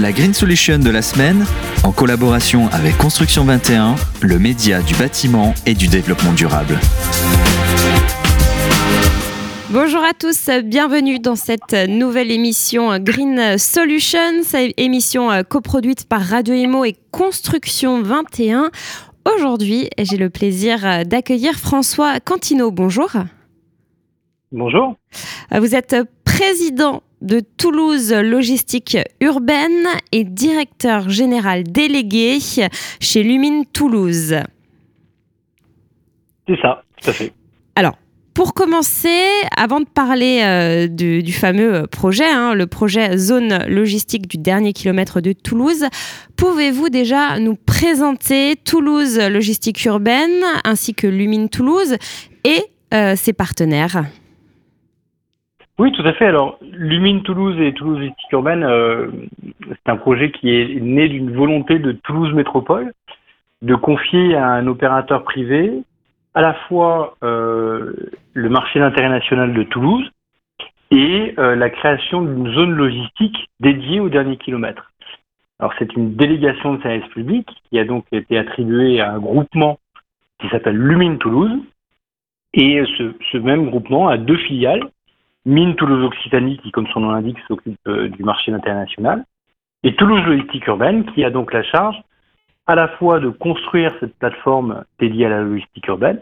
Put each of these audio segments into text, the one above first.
La Green Solution de la semaine, en collaboration avec Construction 21, le média du bâtiment et du développement durable. Bonjour à tous, bienvenue dans cette nouvelle émission Green Solutions, émission coproduite par Radio Imo et Construction 21. Aujourd'hui, j'ai le plaisir d'accueillir François Cantino. Bonjour. Bonjour. Vous êtes président de Toulouse Logistique Urbaine et directeur général délégué chez Lumine Toulouse. C'est ça, tout à fait. Alors, pour commencer, avant de parler euh, du, fameux projet, hein, le projet zone logistique du dernier kilomètre de Toulouse, pouvez-vous déjà nous présenter Toulouse Logistique Urbaine ainsi que Lumine Toulouse et euh, ses partenaires? Oui, tout à fait. Alors, Lumine Toulouse et Toulouse Logistique Urbaine, euh, c'est un projet qui est né d'une volonté de Toulouse Métropole de confier à un opérateur privé à la fois euh, le marché d'intérêt national de Toulouse et euh, la création d'une zone logistique dédiée au dernier kilomètre. Alors c'est une délégation de service public qui a donc été attribuée à un groupement qui s'appelle Lumine Toulouse et ce, même groupement a deux filiales, Mine Toulouse Occitanie qui comme son nom l'indique s'occupe euh, du marché international et Toulouse Logistique Urbaine qui a donc la charge à la fois de construire cette plateforme dédiée à la logistique urbaine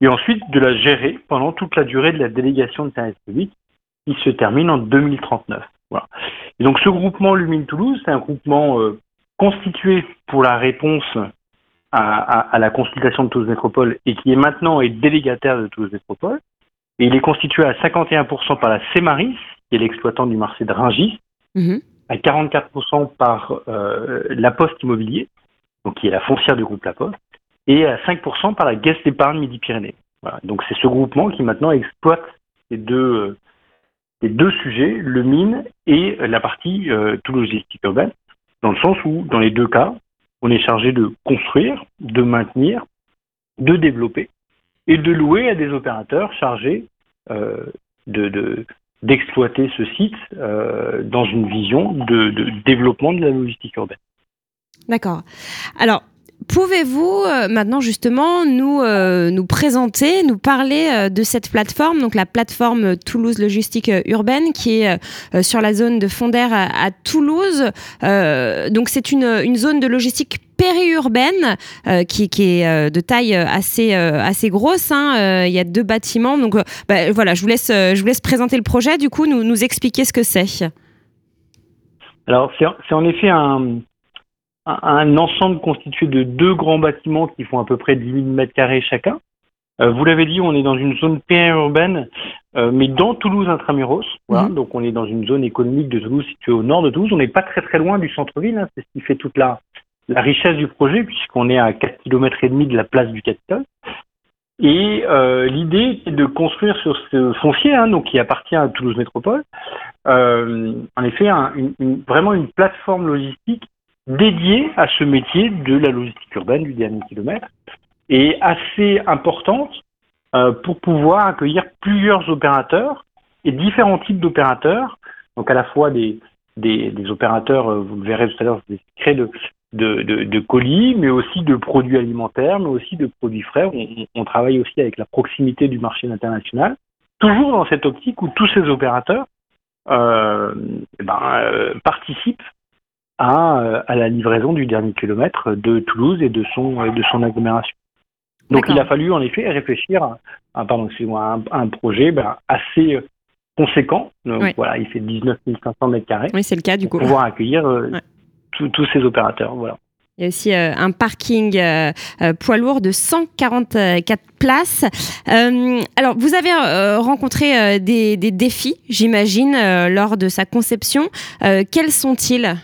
et ensuite de la gérer pendant toute la durée de la délégation de service public qui se termine en 2039. Voilà. Et donc ce groupement Lumine Toulouse, c'est un groupement euh, constitué pour la réponse à, la consultation de Toulouse Métropole et qui est maintenant est délégataire de Toulouse Métropole. Et il est constitué à 51% par la CEMARIS, qui est l'exploitant du marché de Ringis, mhm. à 44% par euh, la Poste Immobilier, donc qui est la foncière du groupe La Poste, et à 5% par la Caisse d'épargne Midi-Pyrénées. Voilà. Donc c'est ce groupement qui maintenant exploite ces deux sujets, le mine et la partie euh, tout logistique urbaine, dans le sens où, dans les deux cas, on est chargé de construire, de maintenir, de développer et de louer à des opérateurs chargés euh, de, d'exploiter ce site euh, dans une vision de, développement de la logistique urbaine. D'accord. Alors, Pouvez-vous euh, maintenant justement nous, nous présenter, nous parler de cette plateforme, donc la plateforme Toulouse Logistique Urbaine qui est sur la zone de Fondère à, Toulouse. donc c'est une, une, zone de logistique périurbaine qui, qui, est de taille assez, assez grosse. Hein. Il y a deux bâtiments. Donc bah, voilà, je vous, laisse, je vous laisse présenter le projet, du coup nous, nous expliquer ce que c'est. Alors c'est en effet un, un ensemble constitué de deux grands bâtiments qui font à peu près 10 000 mètres carrés chacun. Euh, vous l'avez dit, on est dans une zone périurbaine, euh, mais dans Toulouse intramuros. Voilà, mhm. Donc on est dans une zone économique de Toulouse située au nord de Toulouse. On n'est pas très très loin du centre-ville. Hein, c'est ce qui fait toute la, la richesse du projet, puisqu'on est à 4 km et demi de la place du Capitole. Et euh, l'idée est de construire sur ce foncier, hein, donc qui appartient à Toulouse Métropole, euh, en effet, vraiment une plateforme logistique dédiée à ce métier de la logistique urbaine du dernier kilomètre et assez importante euh, pour pouvoir accueillir plusieurs opérateurs et différents types d'opérateurs, donc à la fois des, des, opérateurs, vous le verrez tout à l'heure, des de, de, de, de, colis, mais aussi de produits alimentaires, mais aussi de produits frais. On, on travaille aussi avec la proximité du marché international, toujours dans cette optique où tous ces opérateurs euh, eh ben, euh, participent euh, à, la livraison du dernier kilomètre de Toulouse et de son, de son agglomération. Donc il a fallu en effet réfléchir à, pardon, un, un projet ben, assez conséquent. Donc, voilà, il fait 19 500 mètres carrés. Oui, c'est le cas du pour pouvoir accueillir euh, tous ces opérateurs. Voilà. Il y a aussi euh, un parking poids lourd de 144 places. alors, vous avez rencontré des, des, défis, j'imagine, lors de sa conception. quels sont-ils?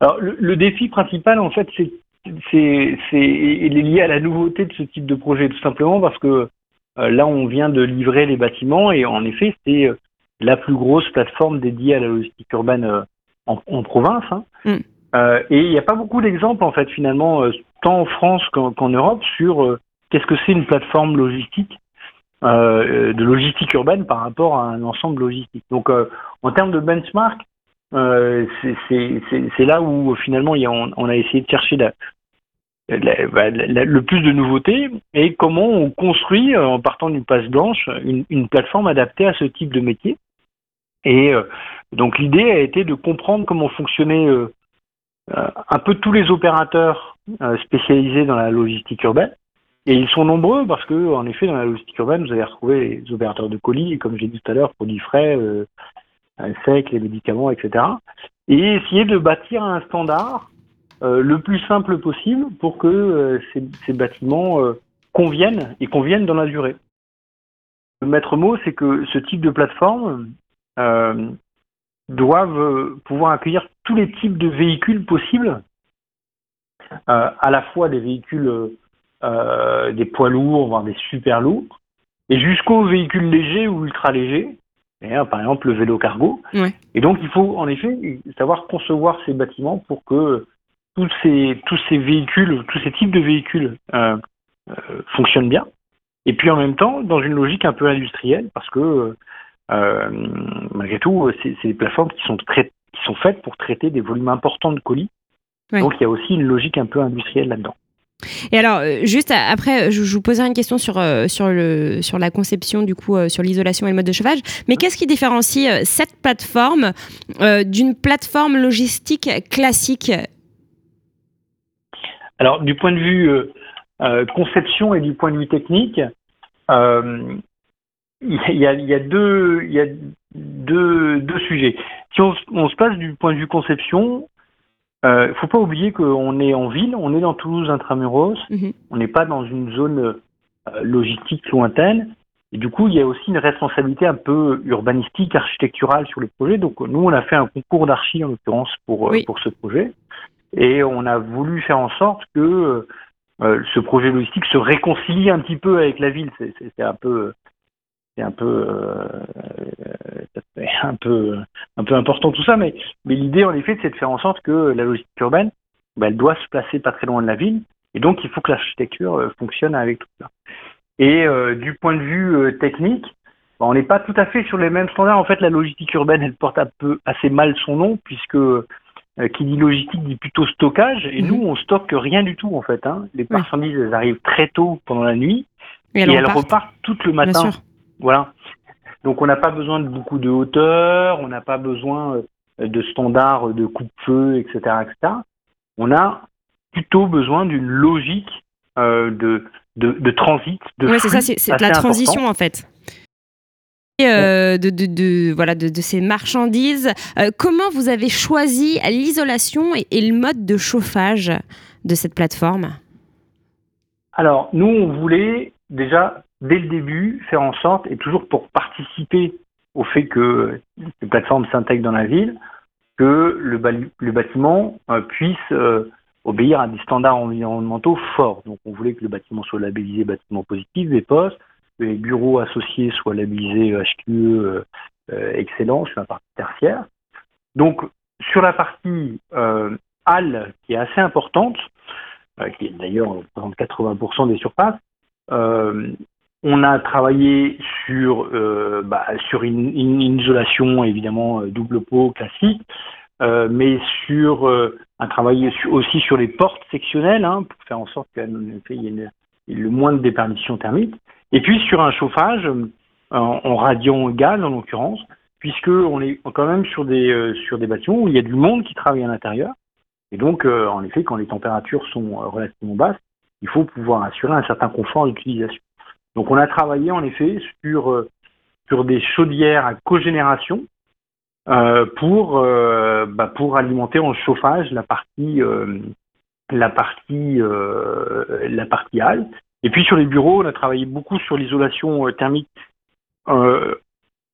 Alors, le, défi principal, en fait, c'est, c'est, il est lié à la nouveauté de ce type de projet, tout simplement parce que euh, là, on vient de livrer les bâtiments et en effet, c'est euh, la plus grosse plateforme dédiée à la logistique urbaine euh, en, province. Hein. Mm. et il n'y a pas beaucoup d'exemples, en fait, finalement, tant en France qu'en, Europe, sur qu'est-ce que c'est une plateforme logistique de logistique urbaine par rapport à un ensemble logistique. Donc, en termes de benchmark, c'est là où finalement on, a essayé de chercher bah, le plus de nouveautés et comment on construit, en partant d'une page blanche, une, une, plateforme adaptée à ce type de métier. Et donc l'idée a été de comprendre comment fonctionnaient un peu tous les opérateurs spécialisés dans la logistique urbaine et ils sont nombreux parce que, en effet, dans la logistique urbaine, vous allez retrouver les opérateurs de colis, comme j'ai dit tout à l'heure, produits frais, euh, secs, les médicaments, etc. Et essayer de bâtir un standard euh, le plus simple possible pour que euh, ces, ces, bâtiments euh, conviennent et conviennent dans la durée. Le maître mot, c'est que ce type de plateforme euh, doivent pouvoir accueillir tous les types de véhicules possibles, à la fois des véhicules euh, des poids lourds, voire des super lourds, et jusqu'aux véhicules légers ou ultra légers, par exemple le vélo cargo. Et donc il faut en effet savoir concevoir ces bâtiments pour que tous ces, tous ces véhicules, tous ces types de véhicules euh, euh, fonctionnent bien. Et puis en même temps, dans une logique un peu industrielle, parce que euh, malgré tout, c'est des plateformes qui sont, qui sont faites pour traiter des volumes importants de colis. Donc il y a aussi une logique un peu industrielle là-dedans. Et alors, euh, juste après, je, vous poserai une question sur, euh, sur, le, sur la conception, du coup, euh, sur l'isolation et le mode de chauffage. Mais qu'est-ce qui différencie cette plateforme d'une plateforme logistique classique? Alors, du point de vue conception et du point de vue technique, il y, a, y, a, deux, y a deux, deux sujets. Si on, on, se passe du point de vue conception, il euh, ne faut pas oublier qu'on est en ville, on est dans Toulouse intramuros, mhm. on n'est pas dans une zone euh, logistique lointaine. Et du coup, il y a aussi une responsabilité un peu urbanistique, architecturale sur le projet. Donc, nous, on a fait un concours d'archi, en l'occurrence, pour, euh, pour ce projet. Et on a voulu faire en sorte que ce projet logistique se réconcilie un petit peu avec la ville. C'est un peu c'est un peu euh, un peu un peu important tout ça mais mais l'idée en effet c'est de faire en sorte que la logistique urbaine bah, elle doit se placer pas très loin de la ville et donc il faut que l'architecture euh, fonctionne avec tout ça. Et euh, du point de vue technique bah, on n'est pas tout à fait sur les mêmes standards. En fait la logistique urbaine elle porte un peu assez mal son nom puisque qui dit logistique dit plutôt stockage et mhm. nous on stocke rien du tout en fait hein. les marchandises elles arrivent très tôt pendant la nuit et, elles, repartent. tout le matin voilà. Donc on n'a pas besoin de beaucoup de hauteur, on n'a pas besoin euh, de standards de coupe-feu, etc., etc. On a plutôt besoin d'une logique euh, de, de, transit. Oui, c'est ça, c'est la transition en fait. Euh, de, de, voilà, de, ces marchandises. comment vous avez choisi l'isolation et, le mode de chauffage de cette plateforme? Alors, nous, on voulait déjà dès le début, faire en sorte, et toujours pour participer au fait que les plateformes s'intègrent dans la ville, que le, bâtiment euh, puisse euh, obéir à des standards environnementaux forts. Donc on voulait que le bâtiment soit labellisé bâtiment positif, des postes, que les bureaux associés soient labellisés HQE euh, excellent sur la partie tertiaire. Donc sur la partie halle, qui est assez importante, qui d'ailleurs représente 80% des surfaces, on a travaillé sur, euh, bah, sur une, isolation évidemment euh, double pot classique, euh, mais sur un travail aussi sur les portes sectionnelles hein, pour faire en sorte qu'il y ait le moins de déperdition thermique. Et puis sur un chauffage en, radiant gaz en l'occurrence, puisque on est quand même sur des sur des bâtiments où il y a du monde qui travaille à l'intérieur. Et donc, en effet, quand les températures sont relativement basses, il faut pouvoir assurer un certain confort d'utilisation. Donc on a travaillé en effet sur, euh, sur des chaudières à cogénération euh, pour, euh, bah, pour alimenter en chauffage la partie, la partie, la partie halte. Et puis sur les bureaux, on a travaillé beaucoup sur l'isolation thermique en,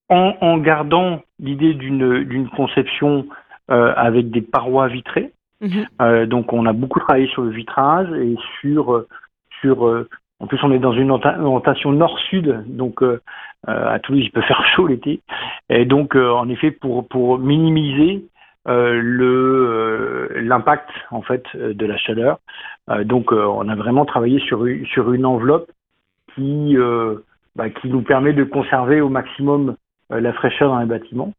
en, gardant l'idée d'une conception avec des parois vitrées. Mhm. donc on a beaucoup travaillé sur le vitrage et sur sur en plus, on est dans une orientation nord-sud, donc euh, euh, à Toulouse, il peut faire chaud l'été. Et donc, euh, en effet, pour, minimiser l'impact en fait de la chaleur, donc on a vraiment travaillé sur, une enveloppe bah, qui nous permet de conserver au maximum la fraîcheur dans les bâtiments.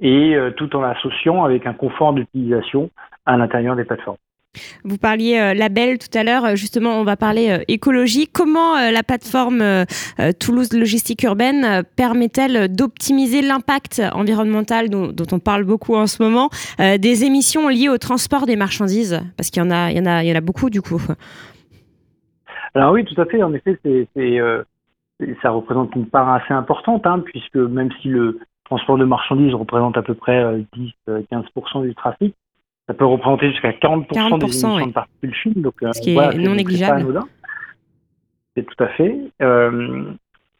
et tout en l'associant avec un confort d'utilisation à l'intérieur des plateformes. Vous parliez euh, label tout à l'heure, euh, justement, on va parler euh, écologie. Comment la plateforme Toulouse Logistique Urbaine permet-elle d'optimiser l'impact environnemental dont, on parle beaucoup en ce moment des émissions liées au transport des marchandises? Parce qu'il y en a, il y en a, beaucoup du coup. Alors oui, tout à fait. En effet, c'est, ça représente une part assez importante, hein, puisque même si le transport de marchandises représente à peu près 10-15% du trafic, ça peut représenter jusqu'à 40%, des émissions de particules fines. Donc, euh, Ce qui est non négligeable. C'est tout à fait. Euh,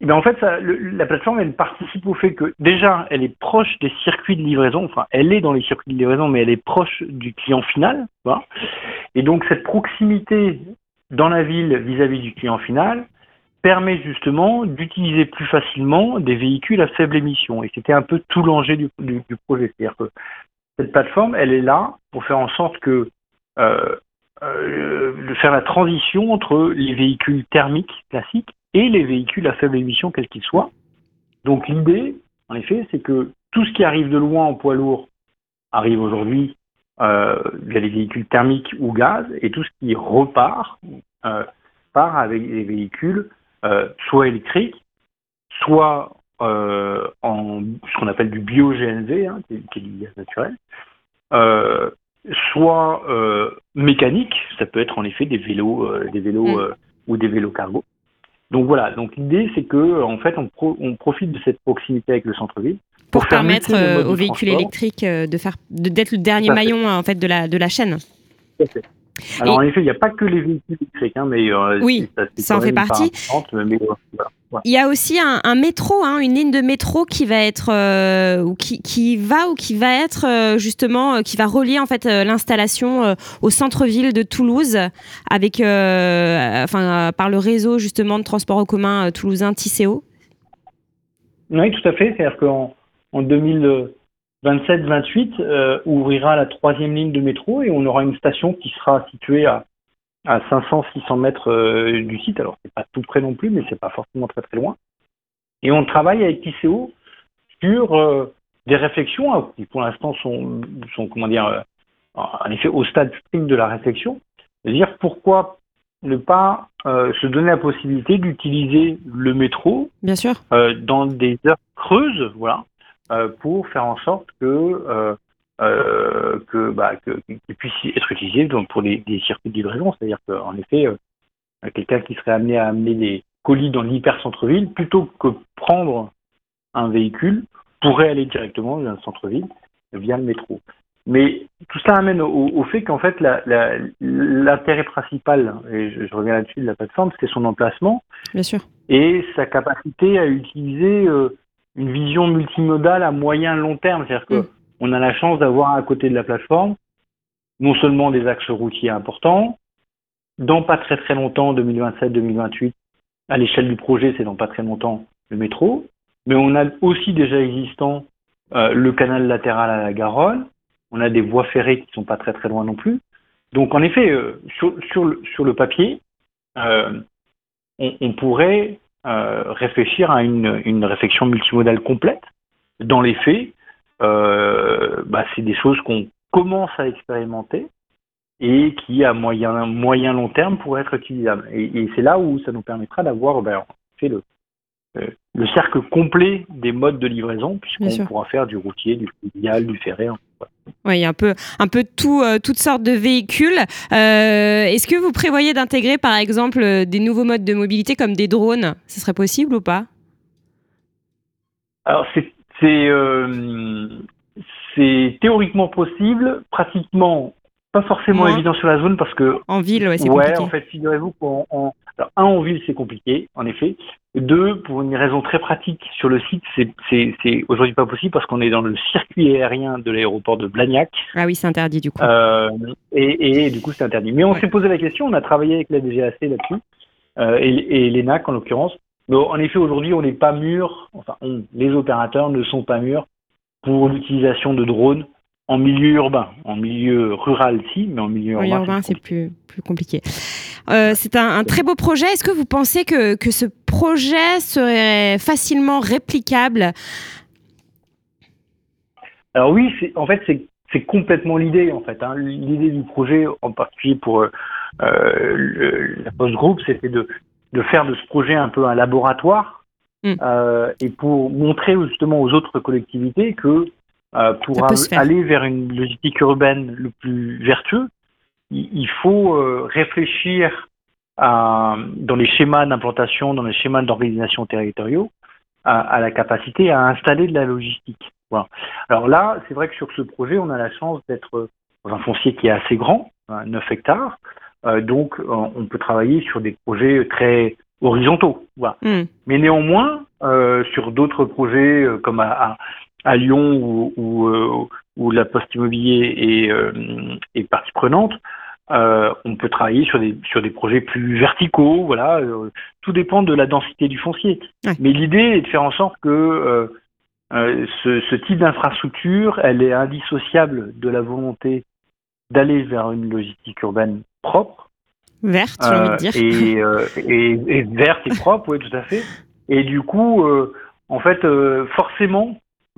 et bien en fait, ça, la plateforme, elle participe au fait que déjà, elle est proche des circuits de livraison. Enfin, elle est dans les circuits de livraison, mais elle est proche du client final. Voilà. Et donc, cette proximité dans la ville vis-à-vis du client final permet justement d'utiliser plus facilement des véhicules à faible émission. Et c'était un peu tout l'enjeu du, du, du, projet. C'est-à-dire que cette plateforme, elle est là pour faire en sorte que euh, euh, de faire la transition entre les véhicules thermiques classiques et les véhicules à faible émission, quels qu'ils soient. Donc l'idée, en effet, c'est que tout ce qui arrive de loin en poids lourd arrive aujourd'hui euh, via les véhicules thermiques ou gaz, et tout ce qui repart part avec des véhicules soit électriques, soit euh, en ce qu'on appelle du bio-GNV, hein, qui, est du gaz naturel, euh, soit euh, mécanique, ça peut être en effet des vélos, des vélos mm. ou des vélos cargo. Donc voilà, donc l'idée c'est que en fait on, on, profite de cette proximité avec le centre-ville pour, permettre aux véhicules électriques de faire d'être le dernier maillon en fait de la de la chaîne. Alors en effet, il n'y a pas que les véhicules électriques, hein, mais oui, ça, en fait partie. Il y a aussi un, métro, hein, une ligne de métro qui va être euh, qui, qui, va ou qui va être euh, justement euh, qui va relier en fait l'installation au centre-ville de Toulouse avec enfin par le réseau justement de transport en commun toulousain Tisséo. Oui, tout à fait. C'est-à-dire qu'en en 2027-28 ouvrira la troisième ligne de métro et on aura une station qui sera située à à 500-600 mètres euh, du site. Alors, c'est pas tout près non plus, mais c'est pas forcément très très loin. Et on travaille avec TCO sur euh, des réflexions hein, qui, pour l'instant, sont, sont, comment dire, euh, en effet, au stade de la réflexion. C'est-à-dire pourquoi ne pas se donner la possibilité d'utiliser le métro Bien sûr. dans des heures creuses, voilà, pour faire en sorte que euh, que bah, qu'il puisse être utilisé donc, pour les, circuits de livraison. C'est-à-dire qu'en effet, euh, quelqu'un qui serait amené à amener des colis dans l'hyper centre-ville, plutôt que prendre un véhicule, pourrait aller directement dans un centre-ville via le métro. Mais tout ça amène au, fait qu'en fait, l'intérêt principal, et je, reviens là-dessus de la plateforme, c'est son emplacement Bien sûr. et sa capacité à utiliser euh, une vision multimodale à moyen long terme. C'est-à-dire que mm on a la chance d'avoir à côté de la plateforme non seulement des axes routiers importants, dans pas très très longtemps, 2027-2028, à l'échelle du projet, c'est dans pas très longtemps le métro, mais on a aussi déjà existant euh, le canal latéral à la Garonne, on a des voies ferrées qui sont pas très très loin non plus. Donc en effet, euh, sur, le, papier, euh, on, pourrait réfléchir à une, une réflexion multimodale complète. Dans les faits, euh, bah, c'est des choses qu'on commence à expérimenter et qui à moyen moyen long terme pourraient être utilisables. Et, c'est là où ça nous permettra d'avoir ben, fait le, euh, le cercle complet des modes de livraison, puisqu'on pourra faire du routier, du fluvial, du ferré. Oui, y a un peu, un peu tout, euh, toutes sortes de véhicules. Est-ce que vous prévoyez d'intégrer, par exemple, des nouveaux modes de mobilité comme des drones? Ce serait possible ou pas? Alors, c'est euh, c'est théoriquement possible, pratiquement pas forcément évident sur la zone parce que en ville, ouais, c'est ouais, en fait, figurez-vous qu'en alors, un en ville c'est compliqué, en effet. Deux, pour une raison très pratique sur le site, c'est aujourd'hui pas possible parce qu'on est dans le circuit aérien de l'aéroport de Blagnac. Ah oui, c'est interdit du coup. Euh, et, et, du coup, c'est interdit. Mais on s'est posé la question, on a travaillé avec la DGAC là-dessus euh, et, et l'ENAC en l'occurrence en effet, aujourd'hui, on n'est pas mûr, enfin, les opérateurs ne sont pas mûrs pour l'utilisation de drones en milieu urbain. En milieu rural, si, mais en milieu urbain. urbain, c'est plus, plus compliqué. Euh, c'est un, très beau projet. Est-ce que vous pensez que, que ce projet serait facilement réplicable? Alors oui, en fait, c'est complètement l'idée, en fait. Hein. L'idée du projet, en particulier pour euh, le, la Post Group, c'était de, de faire de ce projet un peu un laboratoire mm. euh, et pour montrer justement aux autres collectivités que euh, pour aller vers une logistique urbaine le plus vertueux, il, faut euh, réfléchir à, dans les schémas d'implantation, dans les schémas d'organisation territoriaux, à, la capacité à installer de la logistique. Voilà. Alors là, c'est vrai que sur ce projet, on a la chance d'être dans un foncier qui est assez grand, 9 hein, hectares, euh, donc, on peut travailler sur des projets très horizontaux. Voilà. Hmm. Mais néanmoins, euh, sur d'autres projets euh, comme à, à, Lyon où, où, où, la poste immobilier est, est partie prenante, on peut travailler sur des sur des projets plus verticaux. Voilà, tout dépend de la densité du foncier. Mais l'idée est de faire en sorte que ce, ce, type d'infrastructure, elle est indissociable de la volonté d'aller vers une logistique urbaine propre. Verte, j'ai envie de dire. Et, euh, et, et, verte et propre, oui, tout à fait. Et du coup, euh, en fait,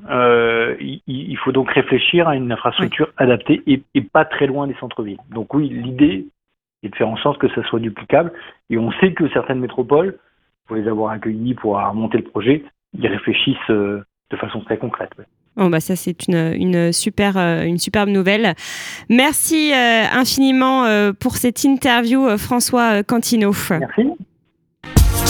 euh, il, il, faut donc réfléchir à une infrastructure adaptée et, et, pas très loin des centres-villes. Donc oui, l'idée est de faire en sorte que ça soit duplicable. Et on sait que certaines métropoles, pour les avoir accueillis, pour monter le projet, ils réfléchissent de façon très concrète. Bon, bah ça, c'est une, une, super, euh, une superbe nouvelle. Merci euh, infiniment euh, pour cette interview, François Cantino. Merci.